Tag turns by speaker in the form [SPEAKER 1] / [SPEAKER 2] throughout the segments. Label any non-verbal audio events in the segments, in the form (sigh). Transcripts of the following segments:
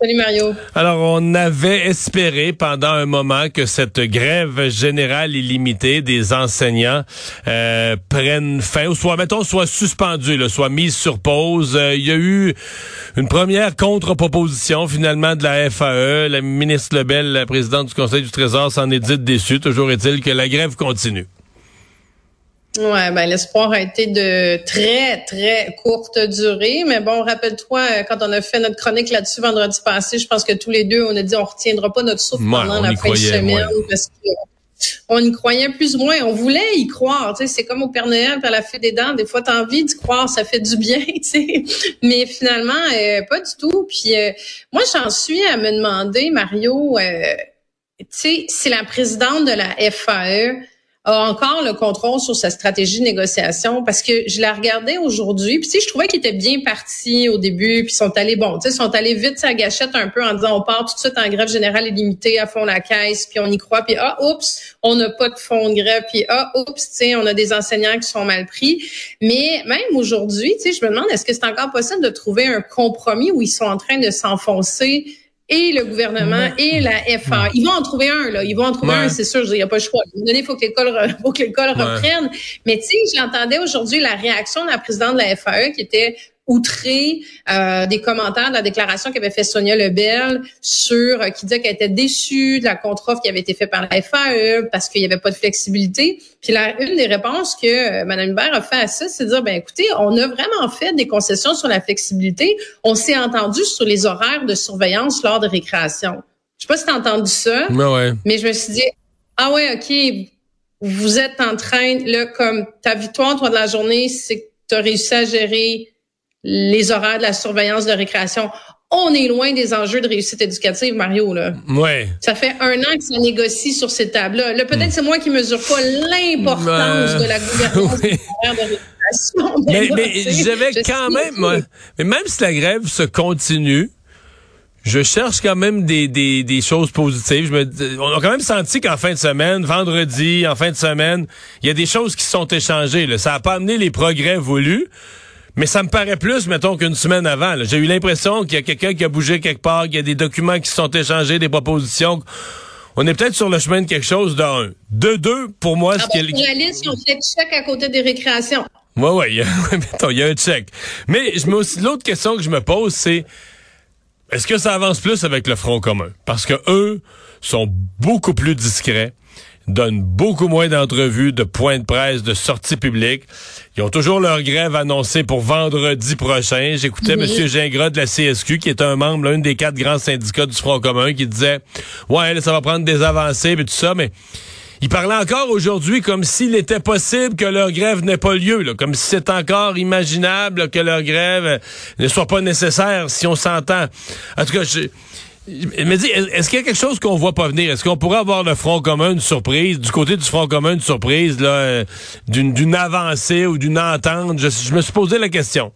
[SPEAKER 1] Salut Mario.
[SPEAKER 2] Alors, on avait espéré pendant un moment que cette grève générale illimitée des enseignants euh, prenne fin, ou soit, mettons, soit suspendue, soit mise sur pause. Euh, il y a eu une première contre-proposition, finalement, de la FAE. La ministre Lebel, la présidente du Conseil du Trésor, s'en est dite déçue. Toujours est-il que la grève continue.
[SPEAKER 1] Ouais, ben l'espoir a été de très très courte durée, mais bon, rappelle-toi euh, quand on a fait notre chronique là-dessus vendredi passé, je pense que tous les deux on a dit on retiendra pas notre souffle pendant la fin de semaine parce que on y croyait plus ou moins, on voulait y croire, tu sais, c'est comme au Père Noël à la fête des dents, des fois t'as envie d'y croire, ça fait du bien, (laughs) tu sais. Mais finalement euh, pas du tout. Puis euh, moi j'en suis à me demander Mario tu sais, c'est la présidente de la FAE a encore le contrôle sur sa stratégie de négociation parce que je la regardais aujourd'hui, puis sais, je trouvais qu'il était bien parti au début, puis sont allés bon, tu sais, sont allés vite sa gâchette un peu en disant on part tout de suite en grève générale illimitée à fond la caisse, puis on y croit, puis ah oups, on n'a pas de fonds de grève, puis ah oups, tu on a des enseignants qui sont mal pris. Mais même aujourd'hui, tu sais, je me demande est-ce que c'est encore possible de trouver un compromis où ils sont en train de s'enfoncer et le gouvernement et la FA. Ils vont en trouver un, là. Ils vont en trouver un, c'est sûr. Il n'y a pas le choix. il faut que l'école, faut que l'école reprenne. Mais tu sais, j'entendais aujourd'hui la réaction de la présidente de la FAE qui était outré euh, des commentaires de la déclaration qu'avait fait Sonia Lebel sur euh, qui disait qu'elle était déçue de la contre-offre qui avait été faite par la FAE parce qu'il n'y avait pas de flexibilité. Puis une des réponses que euh, Mme Hubert a fait à ça, c'est de dire ben écoutez, on a vraiment fait des concessions sur la flexibilité. On s'est entendu sur les horaires de surveillance lors de récréation. Je sais pas si tu as entendu ça,
[SPEAKER 2] mais,
[SPEAKER 1] mais je me suis dit ah ouais, OK, vous êtes en train là comme ta victoire toi de la journée, c'est que tu as réussi à gérer les horaires de la surveillance de récréation. On est loin des enjeux de réussite éducative, Mario. Là.
[SPEAKER 2] Ouais.
[SPEAKER 1] Ça fait un an que ça négocie sur ces tables-là. Là, peut-être c'est moi qui mesure pas l'importance de la gouvernance des (laughs) horaires de récréation.
[SPEAKER 2] Mais, mais, j'avais quand même... mais même si la grève se continue, je cherche quand même des, des, des choses positives. Je me, on a quand même senti qu'en fin de semaine, vendredi, en fin de semaine, il y a des choses qui sont échangées. Là. Ça n'a pas amené les progrès voulus. Mais ça me paraît plus, mettons, qu'une semaine avant. J'ai eu l'impression qu'il y a quelqu'un qui a bougé quelque part, qu'il y a des documents qui sont échangés, des propositions. On est peut-être sur le chemin de quelque chose d'un. De deux, pour moi,
[SPEAKER 1] ah
[SPEAKER 2] ce
[SPEAKER 1] ben, qui est... liste, on fait check à côté des récréations.
[SPEAKER 2] Oui, oui, (laughs) il y a un check. Mais je aussi l'autre question que je me pose, c'est est-ce que ça avance plus avec le Front commun? Parce que eux sont beaucoup plus discrets donnent beaucoup moins d'entrevues, de points de presse, de sorties publiques. Ils ont toujours leur grève annoncée pour vendredi prochain. J'écoutais M. Gingras de la CSQ, qui est un membre, l'un des quatre grands syndicats du Front commun, qui disait, ouais, ça va prendre des avancées, et tout ça, mais il parlait encore aujourd'hui comme s'il était possible que leur grève n'ait pas lieu, là, comme si c'est encore imaginable que leur grève ne soit pas nécessaire si on s'entend. En tout cas, je, mais dis, est-ce qu'il y a quelque chose qu'on voit pas venir? Est-ce qu'on pourrait avoir le Front commun une surprise, du côté du Front commun une surprise, là, euh, d'une avancée ou d'une entente? je me suis posé la question.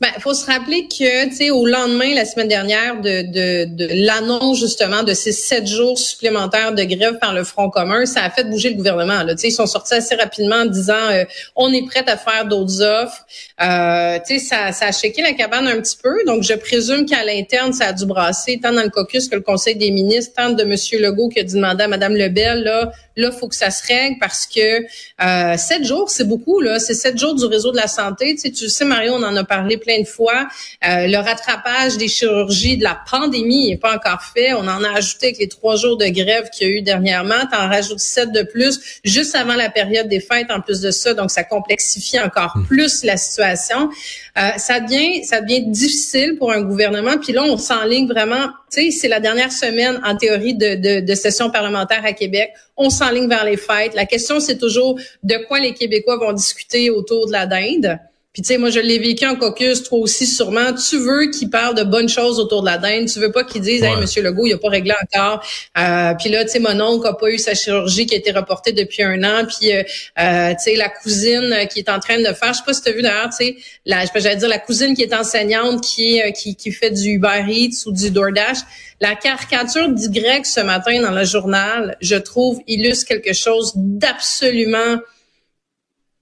[SPEAKER 1] Ben, faut se rappeler que, tu sais, au lendemain, la semaine dernière, de, de, de l'annonce justement de ces sept jours supplémentaires de grève par le Front commun, ça a fait bouger le gouvernement. Là. Ils sont sortis assez rapidement en disant euh, on est prêt à faire d'autres offres. Euh, ça, ça a shaké la cabane un petit peu. Donc, je présume qu'à l'interne, ça a dû brasser tant dans le caucus que le Conseil des ministres, tant de M. Legault qui a demandé à Mme Lebel, là, là, faut que ça se règle parce que euh, sept jours, c'est beaucoup. là. C'est sept jours du réseau de la santé. Tu sais, Mario, on en a parlé plein de fois. Euh, le rattrapage des chirurgies de la pandémie n'est pas encore fait. On en a ajouté avec les trois jours de grève qu'il y a eu dernièrement. Tu en rajoutes sept de plus juste avant la période des fêtes en plus de ça. Donc, ça complexifie encore hmm. plus la situation. Euh, ça devient ça devient difficile pour un gouvernement. Puis là, on s'enligne vraiment. Tu sais, c'est la dernière semaine en théorie de, de, de session parlementaire à Québec. On s'enligne vers les fêtes. La question, c'est toujours de quoi les Québécois vont discuter autour de la dinde. Puis tu sais, moi je l'ai vécu en caucus, toi aussi sûrement. Tu veux qu'il parle de bonnes choses autour de la dinde. Tu veux pas qu'il dise, hey, Monsieur Legault, il a pas réglé encore. Euh, puis là, tu sais, mon oncle a pas eu sa chirurgie qui a été reportée depuis un an. Puis euh, euh, tu sais, la cousine qui est en train de faire, je sais pas si tu as vu d'ailleurs, tu sais, la, j'allais dire la cousine qui est enseignante, qui qui, qui fait du Uber Eats ou du DoorDash. La caricature grec ce matin dans le journal, je trouve, illustre quelque chose d'absolument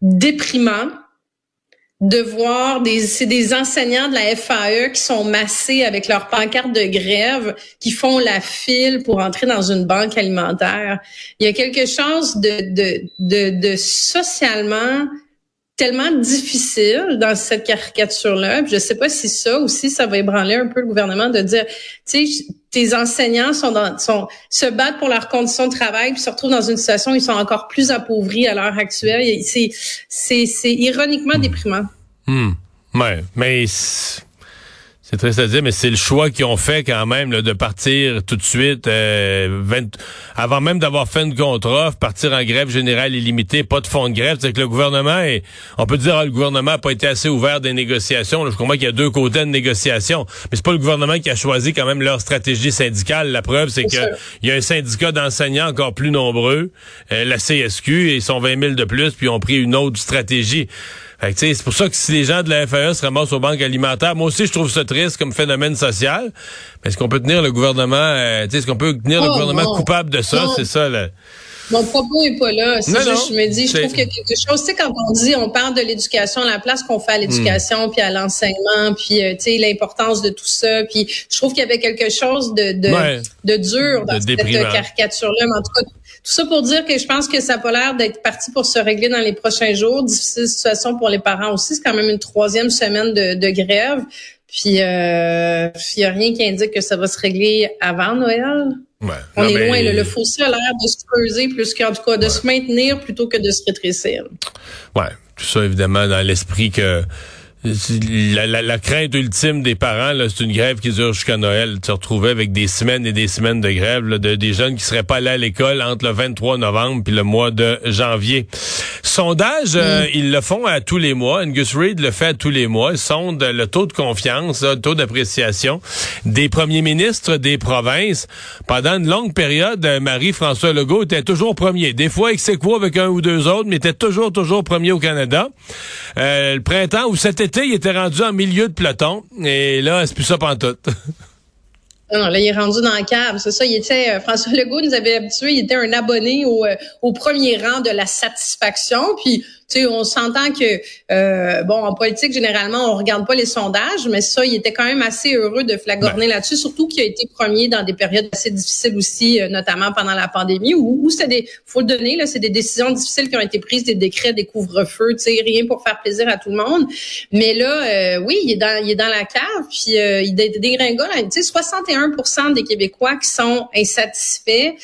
[SPEAKER 1] déprimant de voir des c'est des enseignants de la FAE qui sont massés avec leur pancarte de grève qui font la file pour entrer dans une banque alimentaire. Il y a quelque chose de de de, de socialement tellement difficile dans cette caricature-là. Je sais pas si ça aussi, ça va ébranler un peu le gouvernement de dire, tu sais, tes enseignants sont dans, sont, se battent pour leurs conditions de travail, puis se retrouvent dans une situation où ils sont encore plus appauvris à l'heure actuelle. C'est, c'est, ironiquement déprimant.
[SPEAKER 2] Hmm. Ouais, mais c'est triste à dire, mais c'est le choix qu'ils ont fait quand même de partir tout de suite, euh, avant même d'avoir fait une contre-offre, partir en grève générale illimitée, pas de fonds de grève. C'est que le gouvernement, est, on peut dire que ah, le gouvernement n'a pas été assez ouvert des négociations. je comprends qu'il y a deux côtés de négociation, mais c'est pas le gouvernement qui a choisi quand même leur stratégie syndicale. La preuve, c'est qu'il y a un syndicat d'enseignants encore plus nombreux, euh, la CSQ, et ils sont 20 000 de plus, puis ils ont pris une autre stratégie c'est pour ça que si les gens de la FAE se ramassent aux banques alimentaires, moi aussi je trouve ça triste comme phénomène social. Mais est-ce qu'on peut tenir le gouvernement, euh, est-ce qu'on peut tenir le oh, gouvernement coupable de ça? C'est ça, là.
[SPEAKER 1] Mon propos est pas là. C'est juste, je me dis, je trouve qu'il y a quelque chose. Tu sais, quand on dit, on parle de l'éducation, la place qu'on fait à l'éducation, hmm. puis à l'enseignement, puis euh, tu sais, l'importance de tout ça. Puis je trouve qu'il y avait quelque chose de de, de dur dans cette caricature-là. Mais en tout cas, tout ça pour dire que je pense que ça a pas l'air d'être parti pour se régler dans les prochains jours. Difficile situation pour les parents aussi. C'est quand même une troisième semaine de, de grève. Puis euh, il n'y a rien qui indique que ça va se régler avant Noël. Ouais. On est loin. Le, fossé a l'air de se creuser plus qu'en tout cas de se maintenir plutôt que de se rétrécir.
[SPEAKER 2] Ouais, tout ça évidemment dans l'esprit que la, crainte ultime des parents, c'est une grève qui dure jusqu'à Noël. Tu te retrouvais avec des semaines et des semaines de grève, de, des jeunes qui seraient pas allés à l'école entre le 23 novembre puis le mois de janvier. Sondage, euh, mm. ils le font à tous les mois. Angus Reid le fait à tous les mois. Ils sondent le taux de confiance, le taux d'appréciation des premiers ministres des provinces. Pendant une longue période, euh, Marie-François Legault était toujours premier. Des fois, ex avec un ou deux autres, mais était toujours, toujours premier au Canada. Euh, le printemps ou cet été, il était rendu en milieu de peloton. Et là, c'est plus ça pantoute. (laughs)
[SPEAKER 1] Non, là, il est rendu dans le câble. C'est ça. Il était, euh, François Legault nous avait habitués. Il était un abonné au, euh, au premier rang de la satisfaction. Puis, tu sais, on s'entend que, euh, bon, en politique, généralement, on regarde pas les sondages, mais ça, il était quand même assez heureux de flagorner là-dessus, surtout qu'il a été premier dans des périodes assez difficiles aussi, euh, notamment pendant la pandémie, où, où c'est des, faut le donner, là, c'est des décisions difficiles qui ont été prises, des décrets, des couvre-feux, tu sais, rien pour faire plaisir à tout le monde. Mais là, euh, oui, il est dans, il est dans la cave, puis euh, il dégringole, tu sais, 61% des Québécois qui sont insatisfaits.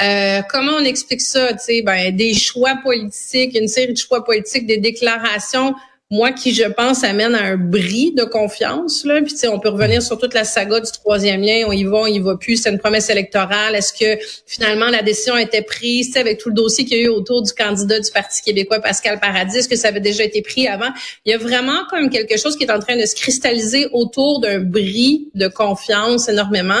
[SPEAKER 1] Euh, comment on explique ça? Ben, des choix politiques, une série de choix politiques, des déclarations moi qui je pense amène à un bris de confiance là. Puis on peut revenir sur toute la saga du troisième lien. On y va on y va plus. C'est une promesse électorale. Est-ce que finalement la décision a été prise? Avec tout le dossier qu'il y a eu autour du candidat du Parti québécois Pascal Paradis est-ce que ça avait déjà été pris avant? Il y a vraiment comme quelque chose qui est en train de se cristalliser autour d'un bris de confiance énormément.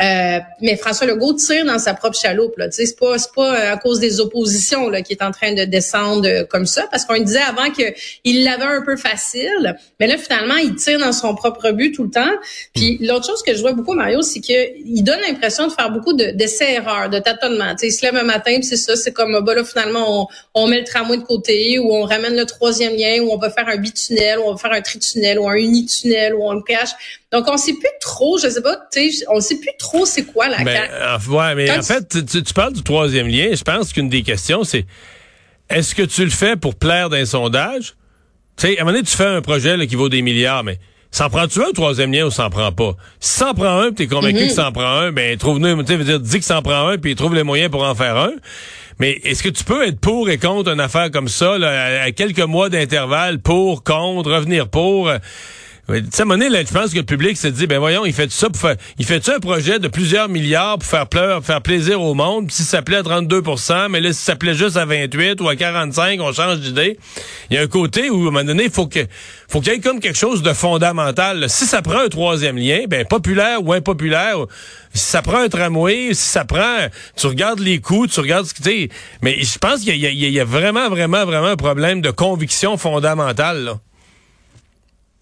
[SPEAKER 1] Euh, mais François Legault tire dans sa propre chaloupe là. Tu sais c'est pas c'est pas à cause des oppositions là qui est en train de descendre comme ça. Parce qu'on disait avant que il l'avait un peu facile, mais là finalement il tire dans son propre but tout le temps. Puis hmm. l'autre chose que je vois beaucoup Mario, c'est que il donne l'impression de faire beaucoup d'essais erreurs, de tâtonnements. Il se lève un matin, c'est ça, c'est comme bah là finalement on, met le tramway de côté ou on ramène le troisième lien ou on va faire un bitunnel ou on va faire un tritunnel ou un unitunnel ou on le cache. Donc on sait plus trop, je sais pas, tu sais, on sait plus trop c'est quoi la
[SPEAKER 2] ben, ouais, mais en fait, tu, tu parles du troisième lien. Je pense qu'une des questions c'est est-ce que tu le fais pour plaire d'un sondage? Tu sais, à un moment donné, tu fais un projet là, qui vaut des milliards, mais s'en prends-tu un troisième lien ou s'en prend pas? Si s'en prend un, tu es convaincu mhm. que s'en prend un, ben trouve-nous, tu veux dire, dis que s'en prend un, puis trouve les moyens pour en faire un. Mais est-ce que tu peux être pour et contre une affaire comme ça, là, à, quelques mois d'intervalle, pour, contre, revenir pour? Tu sais, donné, là, je pense que le public se dit, ben voyons, il fait ça pour faire, il fait ça un projet de plusieurs milliards pour faire pleur, faire plaisir au monde? Puis si ça plaît à 32% mais là, si ça plaît juste à 28 ou à 45, on change d'idée. Il y a un côté où, à un moment donné, il faut que, faut qu'il y ait comme quelque chose de fondamental. Si ça prend un troisième lien, ben populaire ou impopulaire, si ça prend un tramway, si ça prend, tu regardes les coûts, tu regardes ce que tu Mais je pense qu'il y, y, a vraiment, vraiment, vraiment un problème de conviction fondamentale. Là.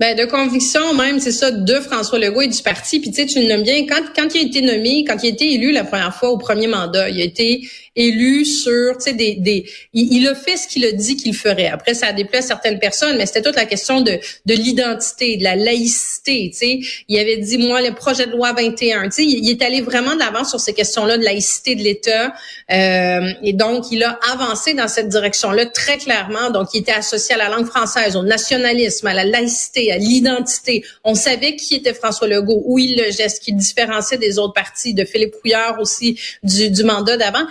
[SPEAKER 1] Ben, de conviction même, c'est ça, de François Legault et du parti. Puis tu sais, tu le nommes bien, quand, quand il a été nommé, quand il a été élu la première fois au premier mandat, il a été élu sur, tu sais, des, des il, a fait ce qu'il a dit qu'il ferait. Après, ça a déplaît certaines personnes, mais c'était toute la question de, de l'identité, de la laïcité, tu sais. Il avait dit, moi, le projet de loi 21, tu sais, il, est allé vraiment de sur ces questions-là de laïcité de l'État. Euh, et donc, il a avancé dans cette direction-là très clairement. Donc, il était associé à la langue française, au nationalisme, à la laïcité, à l'identité. On savait qui était François Legault, où il le geste, qui différenciait des autres partis, de Philippe Couillard aussi, du, du mandat d'avant.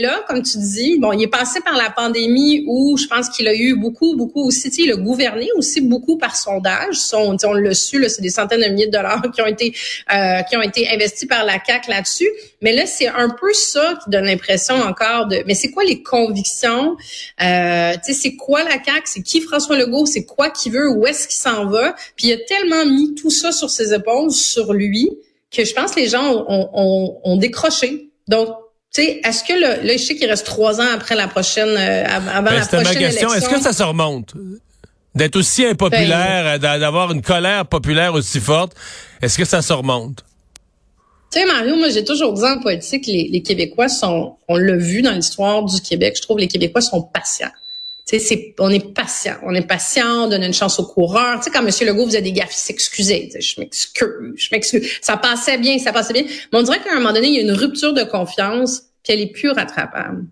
[SPEAKER 1] Là, comme tu dis, bon, il est passé par la pandémie où je pense qu'il a eu beaucoup, beaucoup aussi, il a gouverné aussi beaucoup par sondage. Son, on l'a su, c'est des centaines de milliers de dollars (laughs) qui ont été euh, qui ont été investis par la CAC là-dessus. Mais là, c'est un peu ça qui donne l'impression encore de. Mais c'est quoi les convictions? Euh, Tu sais, c'est quoi la CAC C'est qui François Legault? C'est quoi qu'il veut? Où est-ce qu'il s'en va? Puis il a tellement mis tout ça sur ses épaules, sur lui, que je pense que les gens ont, ont, ont décroché. Donc, tu sais, est-ce que le, là, je sais qu'il reste trois ans après la prochaine, euh, avant ben, la prochaine ma question.
[SPEAKER 2] Est-ce que ça se remonte? D'être aussi impopulaire, ben, d'avoir une colère populaire aussi forte, est-ce que ça se remonte?
[SPEAKER 1] Tu sais, Mario, moi, j'ai toujours dit en politique, les, les Québécois sont, on l'a vu dans l'histoire du Québec, je trouve les Québécois sont patients. C'est, on est patient. On est patient, on donne une chance aux coureurs. Tu sais, quand M. Legault faisait des gaffes, il s'excusait. Je m'excuse, je m'excuse. Ça passait bien, ça passait bien. Mais on dirait qu'à un moment donné, il y a une rupture de confiance, puis elle est plus rattrapable.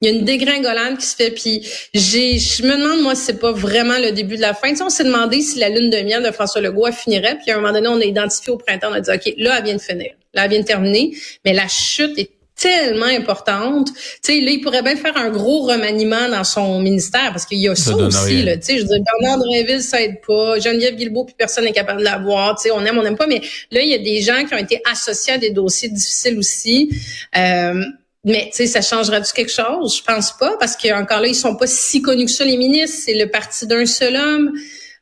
[SPEAKER 1] Il y a une dégringolade qui se fait, puis j'ai, je me demande moi si c'est pas vraiment le début de la fin. Tu on s'est demandé si la lune de miel de François Legault finirait, puis à un moment donné, on a identifié au printemps, on a dit ok, là elle vient de finir, là elle vient de terminer, mais la chute est tellement importante. Tu sais, là, il pourrait bien faire un gros remaniement dans son ministère parce qu'il y a ça, aussi. Là, tu sais, je veux dire, Bernard Drinville, ça aide pas. Geneviève Guilbeault, puis personne n'est capable de l'avoir. Tu sais, on aime, on n'aime pas. Mais là, il y a des gens qui ont été associés à des dossiers difficiles aussi. Euh, mais tu sais, ça changera-tu quelque chose? Je pense pas, parce qu'encore là, ils sont pas si connus que ça, les ministres. C'est le parti d'un seul homme.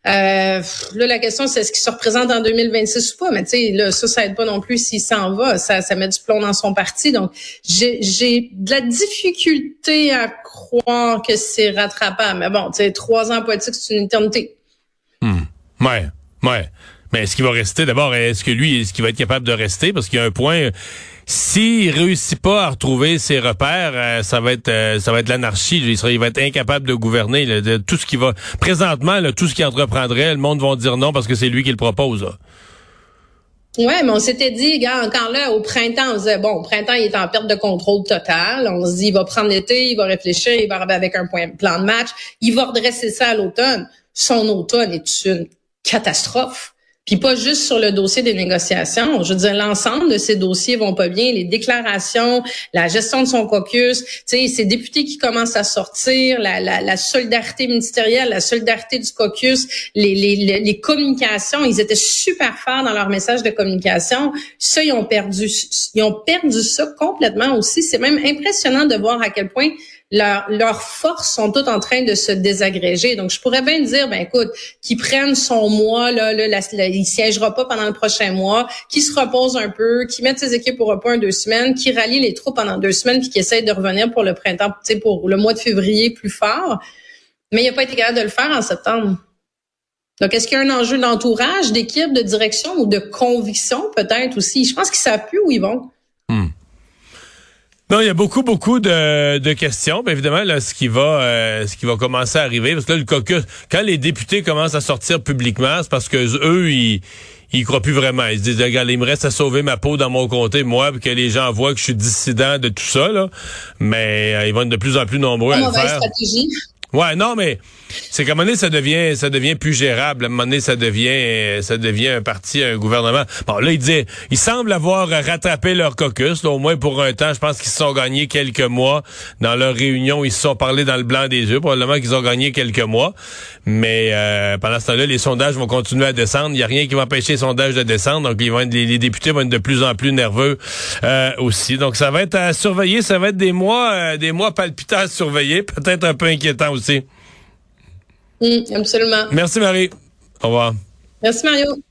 [SPEAKER 1] Euh, là, la question, c'est est-ce qu'il se représente en 2026 ou pas? Mais tu sais, là, ça, ça aide pas non plus s'il s'en va. Ça, ça met du plomb dans son parti. Donc, j'ai de la difficulté à croire que c'est rattrapable. Mais bon, tu sais, trois ans politique, c'est une éternité.
[SPEAKER 2] Hmm. Ouais, ouais. Mais est-ce qu'il va rester? D'abord, est-ce que lui, est-ce qu'il va être capable de rester? Parce qu'il y a un point s'il réussit pas à retrouver ses repères, euh, ça va être euh, ça va être l'anarchie. Il, va être incapable de gouverner. de, tout ce qui va présentement, tout ce qu'il entreprendrait, le monde va dire non parce que c'est lui qui le propose.
[SPEAKER 1] Ouais, mais on s'était dit, gars, encore là, au printemps, on disait, bon, au printemps, il est en perte de contrôle total. On se dit, il va prendre l'été, il va réfléchir, il va arriver avec un point, plan de match. Il va redresser ça à l'automne. Son automne est une catastrophe. Puis pas juste sur le dossier des négociations. Je veux dire, l'ensemble de ces dossiers vont pas bien. Les déclarations, la gestion de son caucus, ces députés qui commencent à sortir, la, la, la, solidarité ministérielle, la solidarité du caucus, les, les, les, communications, ils étaient super forts dans leur message de communication. Ça, ils ont perdu, ils ont perdu ça complètement aussi. C'est même impressionnant de voir à quel point leurs forces sont toutes en train de se désagréger. Donc, je pourrais bien dire, ben écoute, qu'ils prennent son mois, là, là, il siégera pas pendant le prochain mois, qu'ils se repose un peu, qu'ils mettent ses équipes au repos un deux semaines, qu'ils rallient les troupes pendant deux semaines, puis qu'ils essayent de revenir pour le printemps, pour le mois de février plus fort. Mais il n'a pas été capable de le faire en septembre. Donc, est-ce qu'il y a un enjeu d'entourage, d'équipe, de direction ou de conviction peut-être aussi? Je pense qu'ils savent plus où ils vont.
[SPEAKER 2] Non, il y a beaucoup, beaucoup de, de questions. Bien, évidemment, là, ce qui va, euh, ce qui va commencer à arriver, parce que là, le caucus, quand les députés commencent à sortir publiquement, c'est parce que eux, ils, ils croient plus vraiment. Ils se disent, regarde, il me reste à sauver ma peau dans mon comté, moi, puis que les gens voient que je suis dissident de tout ça, là. Mais euh, ils vont être de plus en plus nombreux à le faire.
[SPEAKER 1] stratégie.
[SPEAKER 2] Ouais, non, mais c'est qu'à un moment donné, ça devient, ça devient plus gérable. À un moment donné, ça devient, ça devient un parti, un gouvernement. Bon, là, il dit, ils semblent avoir rattrapé leur caucus, au moins pour un temps. Je pense qu'ils se sont gagnés quelques mois dans leur réunion. Ils se sont parlé dans le blanc des yeux. Probablement qu'ils ont gagné quelques mois. Mais euh, pendant ce temps-là, les sondages vont continuer à descendre. Il n'y a rien qui va empêcher les sondages de descendre. Donc, ils les, députés vont être de plus en plus nerveux euh, aussi. Donc, ça va être à surveiller. Ça va être des mois, euh, des mois palpitants à surveiller. Peut-être un peu inquiétant aussi.
[SPEAKER 1] Mm, absolument.
[SPEAKER 2] Merci Marie. Au revoir.
[SPEAKER 1] Merci Mario.